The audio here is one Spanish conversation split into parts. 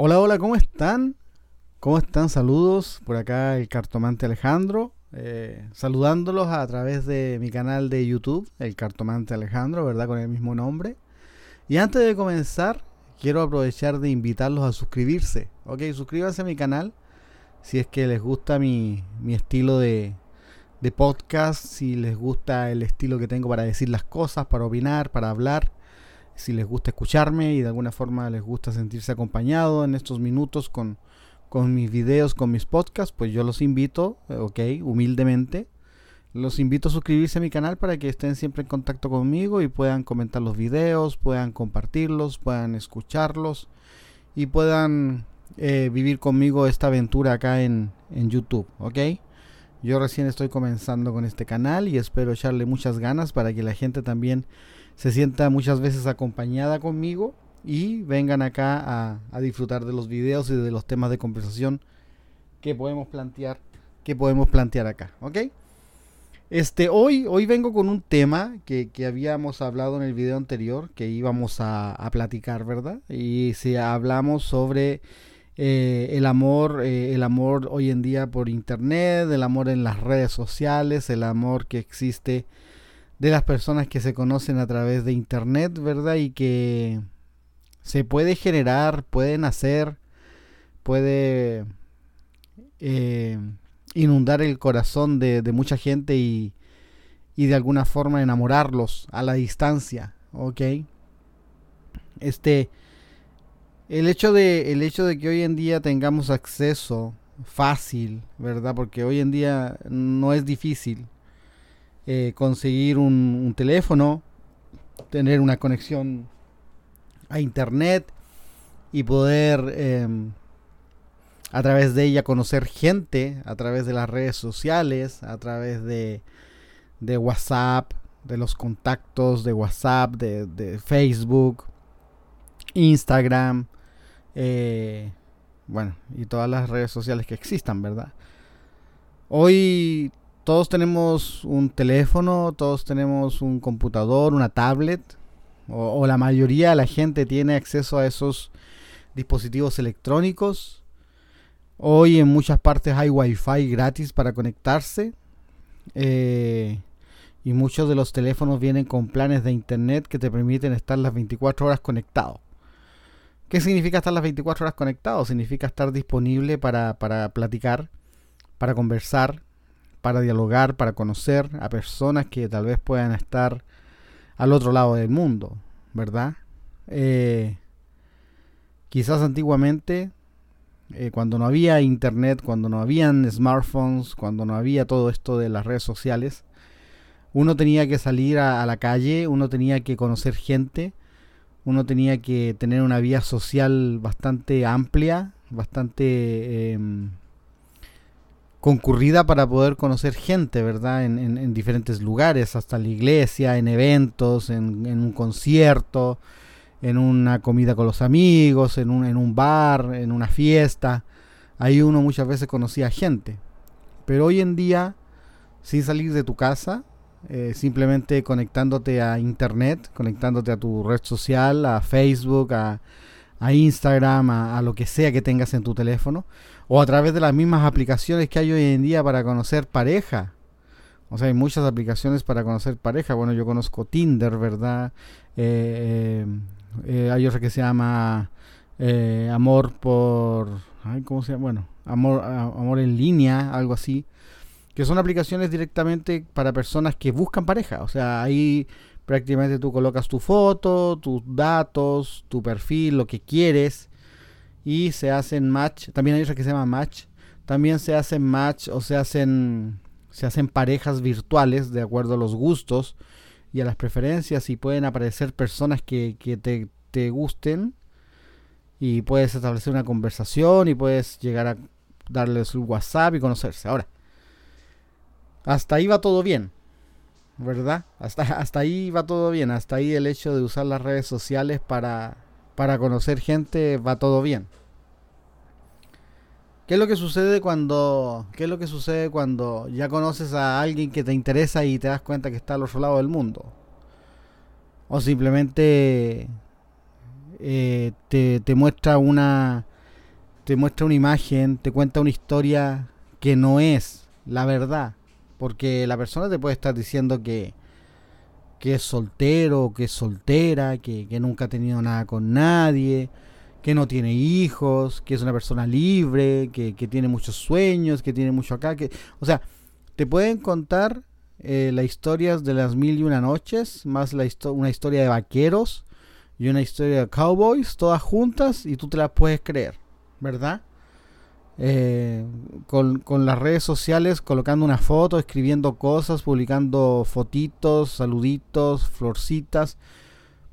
Hola, hola, ¿cómo están? ¿Cómo están? Saludos por acá el cartomante Alejandro, eh, saludándolos a través de mi canal de YouTube, el cartomante Alejandro, ¿verdad? Con el mismo nombre. Y antes de comenzar, quiero aprovechar de invitarlos a suscribirse, ¿ok? Suscríbanse a mi canal si es que les gusta mi, mi estilo de, de podcast, si les gusta el estilo que tengo para decir las cosas, para opinar, para hablar si les gusta escucharme y de alguna forma les gusta sentirse acompañado en estos minutos con, con mis videos, con mis podcasts, pues yo los invito, eh, ok, humildemente, los invito a suscribirse a mi canal para que estén siempre en contacto conmigo y puedan comentar los videos, puedan compartirlos, puedan escucharlos y puedan eh, vivir conmigo esta aventura acá en, en YouTube, ok. Yo recién estoy comenzando con este canal y espero echarle muchas ganas para que la gente también se sienta muchas veces acompañada conmigo y vengan acá a, disfrutar de los videos y de los temas de conversación que podemos plantear que podemos plantear acá, ¿ok? Este, hoy, hoy vengo con un tema que, habíamos hablado en el video anterior, que íbamos a, platicar, ¿verdad? Y si hablamos sobre eh, el amor, eh, el amor hoy en día por internet, el amor en las redes sociales, el amor que existe de las personas que se conocen a través de internet, ¿verdad? Y que se puede generar, puede nacer, puede eh, inundar el corazón de, mucha gente y, y, de alguna forma enamorarlos a la distancia, ¿ok? Este, el hecho de, el hecho de que hoy en día tengamos acceso fácil, ¿verdad? Porque hoy en día no es difícil eh, conseguir un, teléfono, tener una conexión a internet y poder em, a través de ella conocer gente, a través de las redes sociales, a través de, de WhatsApp, de los contactos de WhatsApp, de, Facebook, Instagram, eh, bueno, y todas las redes sociales que existan, ¿verdad? Hoy todos tenemos un teléfono, todos tenemos un computador, una tablet, o, la mayoría de la gente tiene acceso a esos dispositivos electrónicos. Hoy en muchas partes hay wifi gratis para conectarse. Eh, y muchos de los teléfonos vienen con planes de internet que te permiten estar las 24 horas conectado. ¿Qué significa estar las 24 horas conectado? Significa estar disponible para, para platicar, para conversar, para dialogar, para conocer a personas que tal vez puedan estar al otro lado del mundo, ¿verdad? Eh, quizás antiguamente, eh, cuando no había internet, cuando no habían smartphones, cuando no había todo esto de las redes sociales, uno tenía que salir a, la calle, uno tenía que conocer gente, uno tenía que tener una vía social bastante amplia, bastante em, concurrida para poder conocer gente, ¿verdad? En, diferentes lugares, hasta la iglesia, en eventos, en, un concierto, en una comida con los amigos, en un, en un bar, en una fiesta. Ahí uno muchas veces conocía gente. Pero hoy en día, sin salir de tu casa, eh, simplemente conectándote a internet, conectándote a tu red social, a Facebook, a, a Instagram, a, lo que sea que tengas en tu teléfono, o a través de las mismas aplicaciones que hay hoy en día para conocer pareja. O sea, hay muchas aplicaciones para conocer pareja. Bueno, yo conozco Tinder, ¿verdad? Eh, eh, eh, hay otra que se llama Amor por... ¿Cómo se llama? Bueno, Amor, Amor en línea, algo así. Que son aplicaciones directamente para personas que buscan pareja. O sea, ahí prácticamente tú colocas tu foto, tus datos, tu perfil, lo que quieres y se hacen match. También hay otra que se llama match. También se hacen match o se hacen se hacen parejas virtuales de acuerdo a los gustos y a las preferencias y pueden aparecer personas que, te, te gusten y puedes establecer una conversación y puedes llegar a darles un WhatsApp y conocerse. Ahora, hasta ahí va todo bien. ¿Verdad? Hasta, hasta ahí va todo bien, hasta ahí el hecho de usar las redes sociales para, para conocer gente va todo bien. ¿Qué es lo que sucede cuando qué es lo que sucede cuando ya conoces a alguien que te interesa y te das cuenta que está al otro lado del mundo? O simplemente eh, te, te, muestra una te muestra una imagen, te cuenta una historia que no es la verdad. Porque la persona te puede estar diciendo que, que es soltero, que es soltera, que, nunca ha tenido nada con nadie, que no tiene hijos, que es una persona libre, que, tiene muchos sueños, que tiene mucho acá. Que, o sea, te pueden contar eh, las historias de las mil y una noches, más la una historia de vaqueros y una historia de cowboys, todas juntas, y tú te las puedes creer, ¿verdad? Eh, con, las redes sociales, colocando una foto, escribiendo cosas, publicando fotitos, saluditos, florcitas,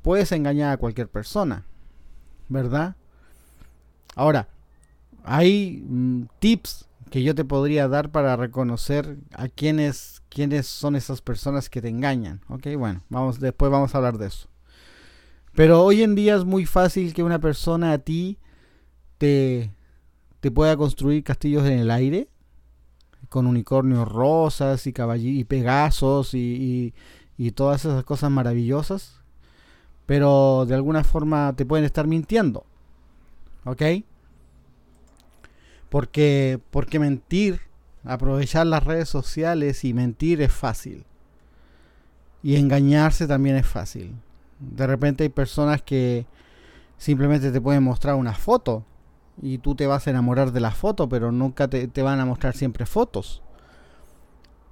puedes engañar a cualquier persona, ¿verdad? Ahora, hay mm, tips que yo te podría dar para reconocer a quiénes, quiénes son esas personas que te engañan. Ok, bueno, vamos, después vamos a hablar de eso. Pero hoy en día es muy fácil que una persona a ti te, te pueda construir castillos en el aire con unicornios rosas y y pegasos y, y, todas esas cosas maravillosas. Pero de alguna forma te pueden estar mintiendo. ¿Ok? Porque, porque mentir, aprovechar las redes sociales y mentir es fácil. Y engañarse también es fácil. De repente hay personas que simplemente te pueden mostrar una foto y tú te vas a enamorar de la foto, pero nunca te, van a mostrar siempre fotos.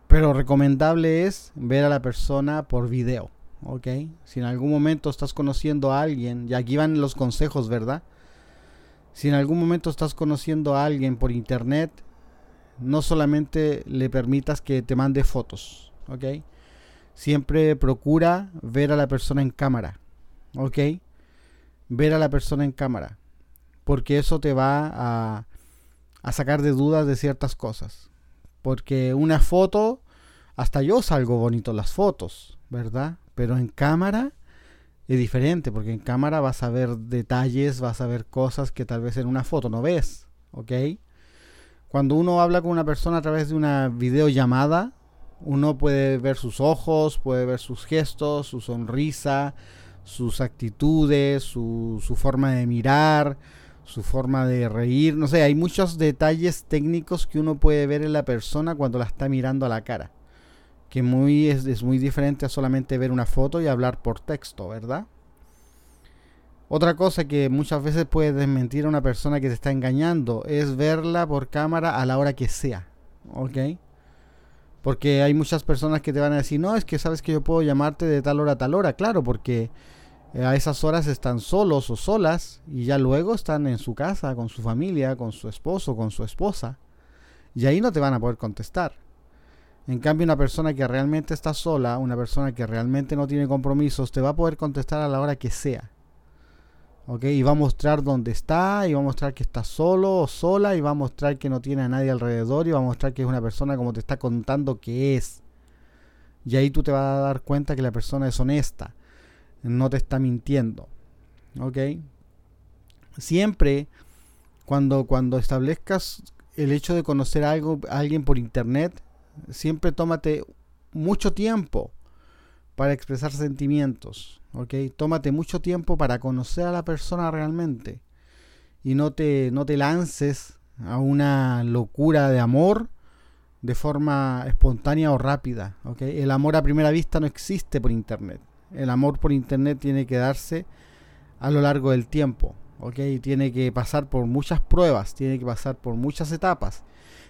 Pero recomendable es ver a la persona por video, ¿ok? Si en algún momento estás conociendo a alguien, y aquí van los consejos, ¿verdad? Si en algún momento estás conociendo a alguien por internet, no solamente le permitas que te mande fotos, ¿ok? Siempre procura ver a la persona en cámara, ¿ok? Ver a la persona en cámara porque eso te va a, a sacar de dudas de ciertas cosas. Porque una foto, hasta yo salgo bonito las fotos, ¿verdad? Pero en cámara es diferente, porque en cámara vas a ver detalles, vas a ver cosas que tal vez en una foto no ves, ¿ok? Cuando uno habla con una persona a través de una videollamada, uno puede ver sus ojos, puede ver sus gestos, su sonrisa, sus actitudes, su, su forma de mirar, su forma de reír, no sé, hay muchos detalles técnicos que uno puede ver en la persona cuando la está mirando a la cara, que muy, es, es muy diferente a solamente ver una foto y hablar por texto, ¿verdad? Otra cosa que muchas veces puede desmentir a una persona que te está engañando es verla por cámara a la hora que sea, ¿ok? Porque hay muchas personas que te van a decir, no, es que sabes que yo puedo llamarte de tal hora a tal hora, claro, porque a esas horas están solos o solas y ya luego están en su casa, con su familia, con su esposo, con su esposa. Y ahí no te van a poder contestar. En cambio, una persona que realmente está sola, una persona que realmente no tiene compromisos, te va a poder contestar a la hora que sea. ¿Ok? Y va a mostrar dónde está, y va a mostrar que está solo o sola, y va a mostrar que no tiene a nadie alrededor, y va a mostrar que es una persona como te está contando que es. Y ahí tú te vas a dar cuenta que la persona es honesta no te está mintiendo. ¿Ok? Siempre cuando, cuando establezcas el hecho de conocer algo, a alguien por internet, siempre tómate mucho tiempo para expresar sentimientos. ¿Ok? Tómate mucho tiempo para conocer a la persona realmente. Y no te, no te lances a una locura de amor de forma espontánea o rápida. ¿ok? El amor a primera vista no existe por internet el amor por internet tiene que darse a lo largo del tiempo, ¿ok? Tiene que pasar por muchas pruebas, tiene que pasar por muchas etapas,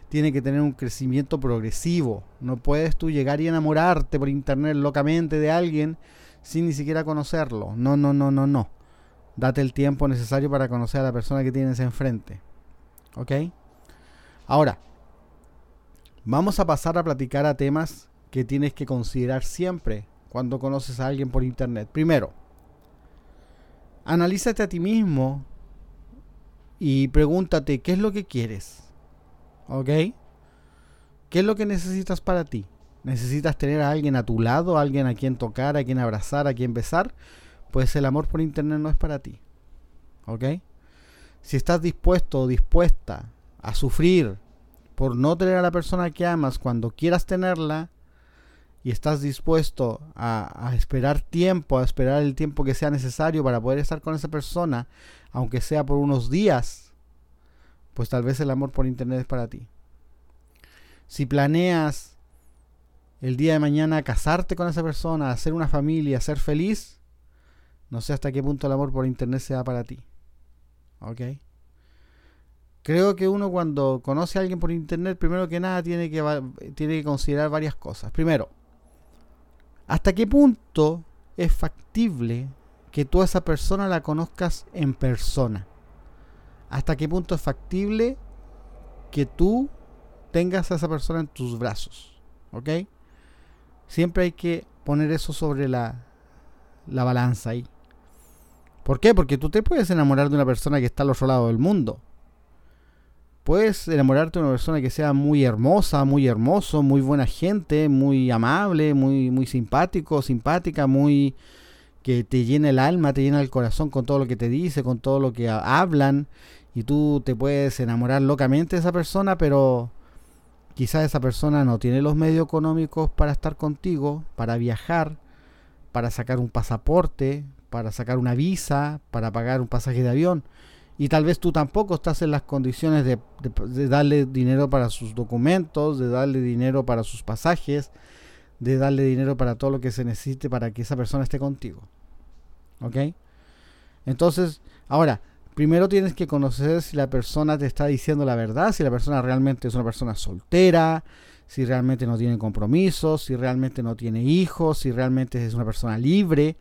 tiene que tener un crecimiento progresivo. No puedes tú llegar y enamorarte por internet locamente de alguien sin ni siquiera conocerlo. No, no, no, no, no. Date el tiempo necesario para conocer a la persona que tienes enfrente. ¿Ok? Ahora, vamos a pasar a platicar a temas que tienes que considerar siempre cuando conoces a alguien por internet. Primero, analízate a ti mismo y pregúntate qué es lo que quieres. ¿Ok? ¿Qué es lo que necesitas para ti? ¿Necesitas tener a alguien a tu lado, a alguien a quien tocar, a quien abrazar, a quien besar? Pues el amor por internet no es para ti. ¿Ok? Si estás dispuesto o dispuesta a sufrir por no tener a la persona que amas cuando quieras tenerla, y estás dispuesto a, esperar tiempo, a esperar el tiempo que sea necesario para poder estar con esa persona, aunque sea por unos días, pues tal vez el amor por internet es para ti. Si planeas el día de mañana casarte con esa persona, hacer una familia, ser feliz, no sé hasta qué punto el amor por internet sea para ti. ¿Ok? Creo que uno cuando conoce a alguien por internet, primero que nada tiene que, tiene que considerar varias cosas. Primero, ¿hasta qué punto es factible que tú a esa persona la conozcas en persona? ¿Hasta qué punto es factible que tú tengas a esa persona en tus brazos? ¿Ok? Siempre hay que poner eso sobre la, la balanza ahí. ¿Por qué? Porque tú te puedes enamorar de una persona que está al otro lado del mundo puedes enamorarte de una persona que sea muy hermosa, muy hermoso, muy buena gente, muy amable, muy, muy simpático, simpática, muy que te llena el alma, te llena el corazón con todo lo que te dice, con todo lo que hablan, y tú te puedes enamorar locamente de esa persona, pero quizás esa persona no tiene los medios económicos para estar contigo, para viajar, para sacar un pasaporte, para sacar una visa, para pagar un pasaje de avión y tal vez tú tampoco estás en las condiciones de, darle dinero para sus documentos, de darle dinero para sus pasajes, de darle dinero para todo lo que se necesite para que esa persona esté contigo. ¿Ok? Entonces, ahora, primero tienes que conocer si la persona te está diciendo la verdad, si la persona realmente es una persona soltera, si realmente no tiene compromisos, si realmente no tiene hijos, si realmente es una persona libre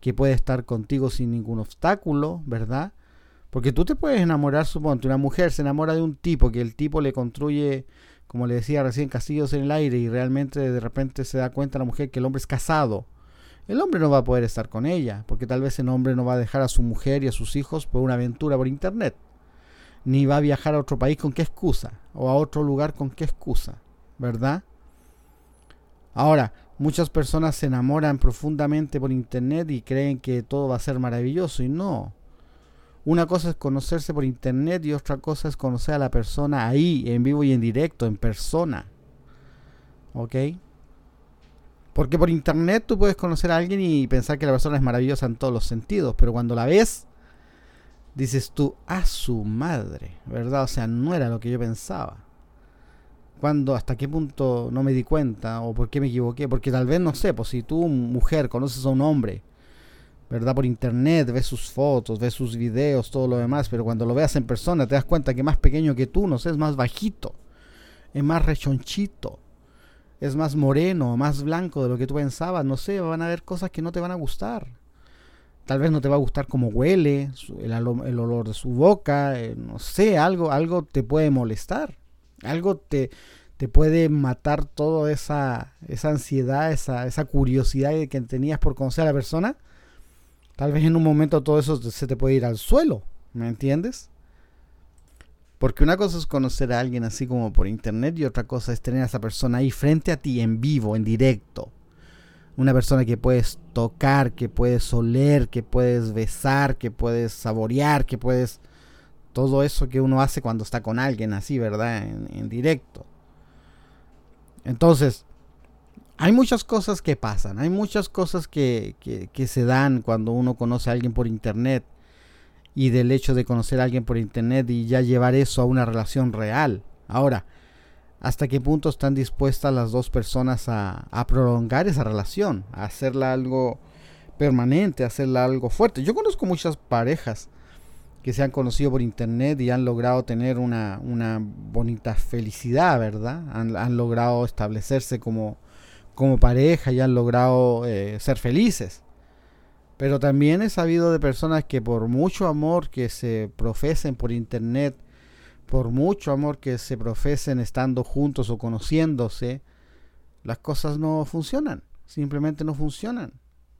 que puede estar contigo sin ningún obstáculo, ¿verdad? Porque tú te puedes enamorar, suponte, una mujer se enamora de un tipo que el tipo le construye, como le decía recién, castillos en el aire y realmente de repente se da cuenta la mujer que el hombre es casado. El hombre no va a poder estar con ella, porque tal vez el hombre no va a dejar a su mujer y a sus hijos por una aventura por internet. Ni va a viajar a otro país con qué excusa, o a otro lugar con qué excusa, ¿verdad? Ahora, muchas personas se enamoran profundamente por internet y creen que todo va a ser maravilloso y no. Una cosa es conocerse por internet y otra cosa es conocer a la persona ahí, en vivo y en directo, en persona. ¿Ok? Porque por internet tú puedes conocer a alguien y pensar que la persona es maravillosa en todos los sentidos, pero cuando la ves, dices tú, a su madre, ¿verdad? O sea, no era lo que yo pensaba. Cuando, hasta qué punto no me di cuenta o por qué me equivoqué, porque tal vez no sé, pues si tú, mujer, conoces a un hombre ¿verdad? Por internet, ves sus fotos, ves sus videos, todo lo demás, pero cuando lo veas en persona te das cuenta que más pequeño que tú, no sé, es más bajito, es más rechonchito, es más moreno, más blanco de lo que tú pensabas, no sé, van a haber cosas que no te van a gustar. Tal vez no te va a gustar cómo huele, el, el olor de su boca, eh, no sé, algo, algo te puede molestar, algo te, te puede matar toda esa, esa ansiedad, esa, esa curiosidad que tenías por conocer a la persona Tal vez en un momento todo eso se te puede ir al suelo, ¿me entiendes? Porque una cosa es conocer a alguien así como por internet y otra cosa es tener a esa persona ahí frente a ti en vivo, en directo. Una persona que puedes tocar, que puedes oler, que puedes besar, que puedes saborear, que puedes... Todo eso que uno hace cuando está con alguien así, ¿verdad? En, en directo. Entonces, hay muchas cosas que pasan, hay muchas cosas que, se dan cuando uno conoce a alguien por internet y del hecho de conocer a alguien por internet y ya llevar eso a una relación real. Ahora, ¿hasta qué punto están dispuestas las dos personas a, prolongar esa relación, a hacerla algo permanente, a hacerla algo fuerte? Yo conozco muchas parejas que se han conocido por internet y han logrado tener una, una bonita felicidad, ¿verdad? Han logrado establecerse como como pareja y han logrado eh, ser felices. Pero también he sabido de personas que por mucho amor que se profesen por internet, por mucho amor que se profesen estando juntos o conociéndose, las cosas no funcionan. Simplemente no funcionan.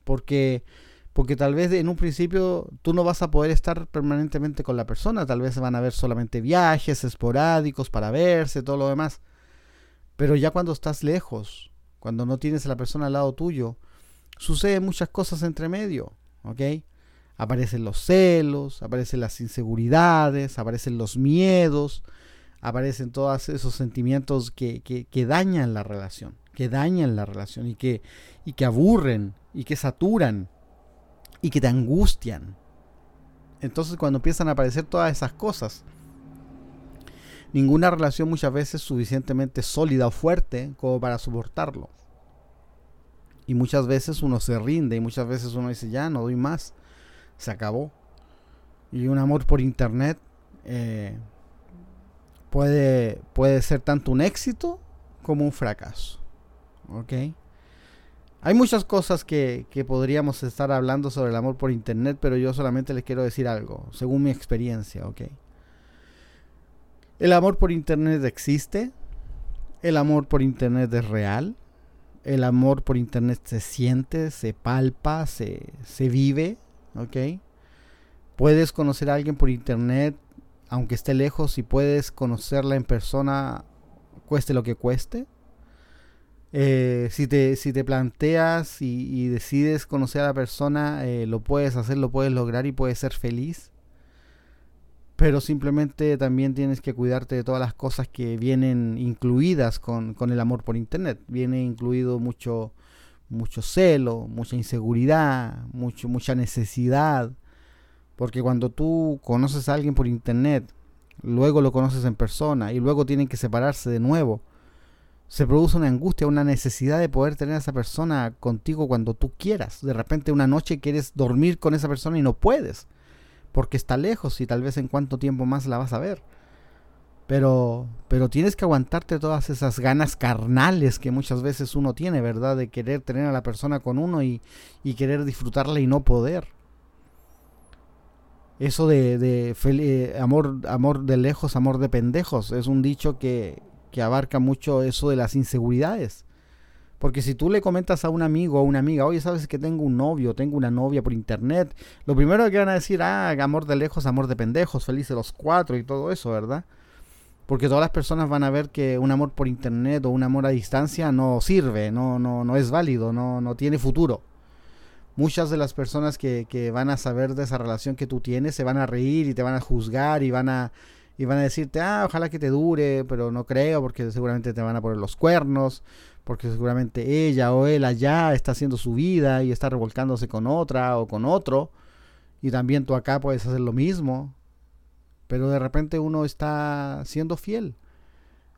Porque, porque tal vez en un principio tú no vas a poder estar permanentemente con la persona. Tal vez van a haber solamente viajes esporádicos para verse, todo lo demás. Pero ya cuando estás lejos, cuando no tienes a la persona al lado tuyo, suceden muchas cosas entre medio, ¿ok? Aparecen los celos, aparecen las inseguridades, aparecen los miedos, aparecen todos esos sentimientos que, que, dañan la relación, que dañan la relación y que, y que aburren y que saturan y que te angustian. Entonces cuando empiezan a aparecer todas esas cosas, ninguna relación muchas veces suficientemente sólida o fuerte como para soportarlo. Y muchas veces uno se rinde y muchas veces uno dice, ya, no doy más, se acabó. Y un amor por internet eh, puede, puede ser tanto un éxito como un fracaso. Hay muchas cosas que, que, podríamos estar hablando sobre el amor por internet, pero yo solamente les quiero decir algo, según mi experiencia, ¿ok? El amor por internet existe, el amor por internet es real, el amor por internet se siente, se palpa, se, se vive, ¿ok? Puedes conocer a alguien por internet, aunque esté lejos, y puedes conocerla en persona, cueste lo que cueste. Eh, si, te, si te planteas y, decides conocer a la persona, eh, lo puedes hacer, lo puedes lograr y puedes ser feliz. Pero simplemente también tienes que cuidarte de todas las cosas que vienen incluidas con, el amor por internet. Viene incluido mucho, mucho celo, mucha inseguridad, mucho, mucha necesidad. Porque cuando tú conoces a alguien por internet, luego lo conoces en persona y luego tienen que separarse de nuevo se produce una angustia, una necesidad de poder tener a esa persona contigo cuando tú quieras. De repente una noche quieres dormir con esa persona y no puedes, porque está lejos y tal vez en cuánto tiempo más la vas a ver. Pero, pero tienes que aguantarte todas esas ganas carnales que muchas veces uno tiene, ¿verdad? De querer tener a la persona con uno y, y querer disfrutarla y no poder. Eso de, de eh, amor, amor de lejos, amor de pendejos, es un dicho que, que abarca mucho eso de las inseguridades. Porque si tú le comentas a un amigo o a una amiga, oye, sabes que tengo un novio, tengo una novia por internet, lo primero que van a decir, ah, amor de lejos, amor de pendejos, felices los cuatro y todo eso, ¿verdad? Porque todas las personas van a ver que un amor por internet o un amor a distancia no sirve, no, no, no es válido, no, no tiene futuro. Muchas de las personas que, que van a saber de esa relación que tú tienes se van a reír y te van a juzgar y van a y van a decirte, ah, ojalá que te dure, pero no creo porque seguramente te van a poner los cuernos, porque seguramente ella o él allá está haciendo su vida y está revolcándose con otra o con otro, y también tú acá puedes hacer lo mismo, pero de repente uno está siendo fiel,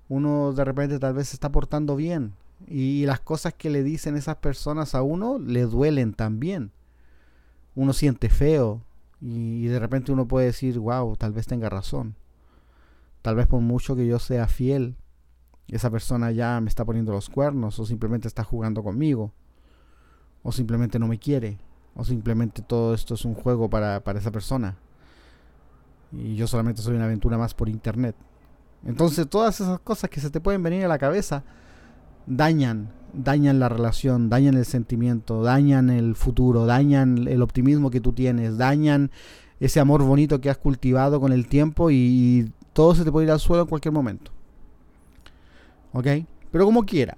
uno de repente tal vez se está portando bien, y las cosas que le dicen esas personas a uno le duelen también. Uno siente feo y de repente uno puede decir, wow, tal vez tenga razón. Tal vez por mucho que yo sea fiel, esa persona ya me está poniendo los cuernos o simplemente está jugando conmigo. O simplemente no me quiere. O simplemente todo esto es un juego para, esa persona. Y yo solamente soy una aventura más por internet. Entonces todas esas cosas que se te pueden venir a la cabeza dañan, dañan la relación, dañan el sentimiento, dañan el futuro, dañan el optimismo que tú tienes, dañan ese amor bonito que has cultivado con el tiempo y todo se te puede ir al suelo en cualquier momento. ¿Ok? Pero como quiera.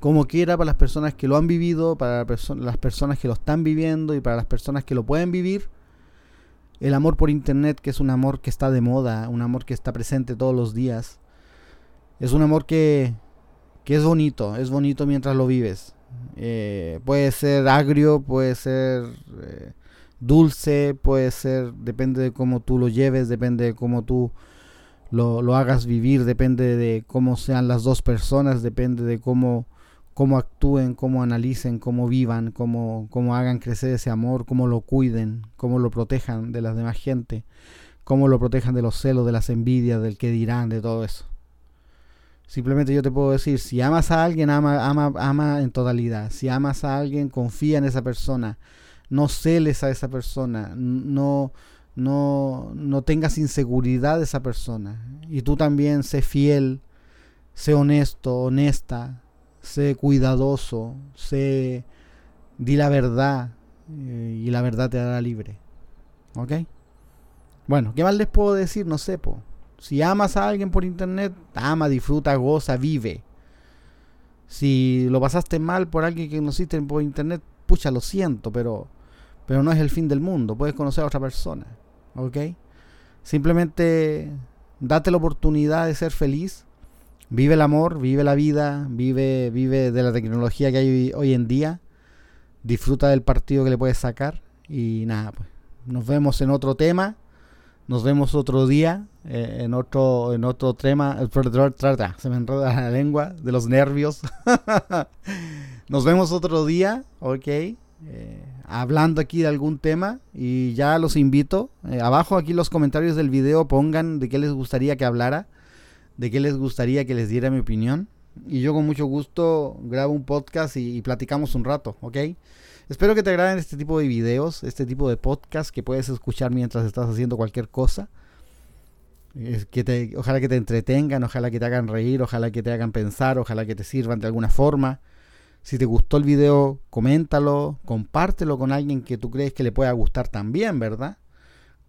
Como quiera para las personas que lo han vivido, para las personas que lo están viviendo y para las personas que lo pueden vivir. El amor por internet, que es un amor que está de moda, un amor que está presente todos los días. Es un amor que, que es bonito, es bonito mientras lo vives. Eh, puede ser agrio, puede ser eh, dulce, puede ser, depende de cómo tú lo lleves, depende de cómo tú lo, hagas vivir, depende de cómo sean las dos personas, depende de cómo, cómo actúen, cómo analicen, cómo vivan, cómo, cómo hagan crecer ese amor, cómo lo cuiden, cómo lo protejan de las demás gente, cómo lo protejan de los celos, de las envidias, del que dirán, de todo eso. Simplemente yo te puedo decir, si amas a alguien, ama, ama, ama en totalidad. Si amas a alguien, confía en esa persona no celes a esa persona, no, no, no tengas inseguridad de esa persona. Y tú también sé fiel, sé honesto, honesta, sé cuidadoso, sé, di la verdad eh, y la verdad te hará libre. ¿Ok? Bueno, ¿qué más les puedo decir? No sé. Si amas a alguien por internet, ama, disfruta, goza, vive. Si lo pasaste mal por alguien que conociste por internet, pucha, lo siento, pero pero no es el fin del mundo, puedes conocer a otra persona, ¿ok? Simplemente date la oportunidad de ser feliz, vive el amor, vive la vida, vive, vive de la tecnología que hay hoy en día, disfruta del partido que le puedes sacar y nada, pues nos vemos en otro tema Nos vemos otro día eh, en otro en otro tema. Se me enreda la lengua de los nervios. Nos vemos otro día, ok. Eh, hablando aquí de algún tema y ya los invito. Eh, abajo aquí los comentarios del video pongan de qué les gustaría que hablara, de qué les gustaría que les diera mi opinión. Y yo con mucho gusto grabo un podcast y, y platicamos un rato, ¿ok? Espero que te agraden este tipo de videos, este tipo de podcast que puedes escuchar mientras estás haciendo cualquier cosa. Que te, ojalá que te entretengan, ojalá que te hagan reír, ojalá que te hagan pensar, ojalá que te sirvan de alguna forma. Si te gustó el video, coméntalo, compártelo con alguien que tú crees que le pueda gustar también, ¿verdad?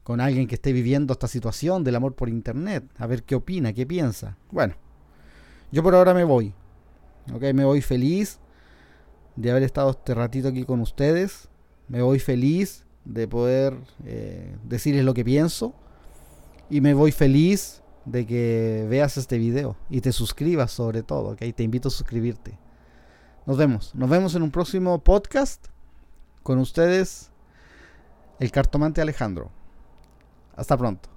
Con alguien que esté viviendo esta situación del amor por internet. A ver qué opina, qué piensa. Bueno, yo por ahora me voy. Ok, me voy feliz de haber estado este ratito aquí con ustedes. Me voy feliz de poder eh, decirles lo que pienso. Y me voy feliz de que veas este video y te suscribas sobre todo, ¿ok? Te invito a suscribirte. Nos vemos. Nos vemos en un próximo podcast con ustedes, el cartomante Alejandro. Hasta pronto.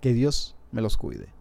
Que Dios me los cuide.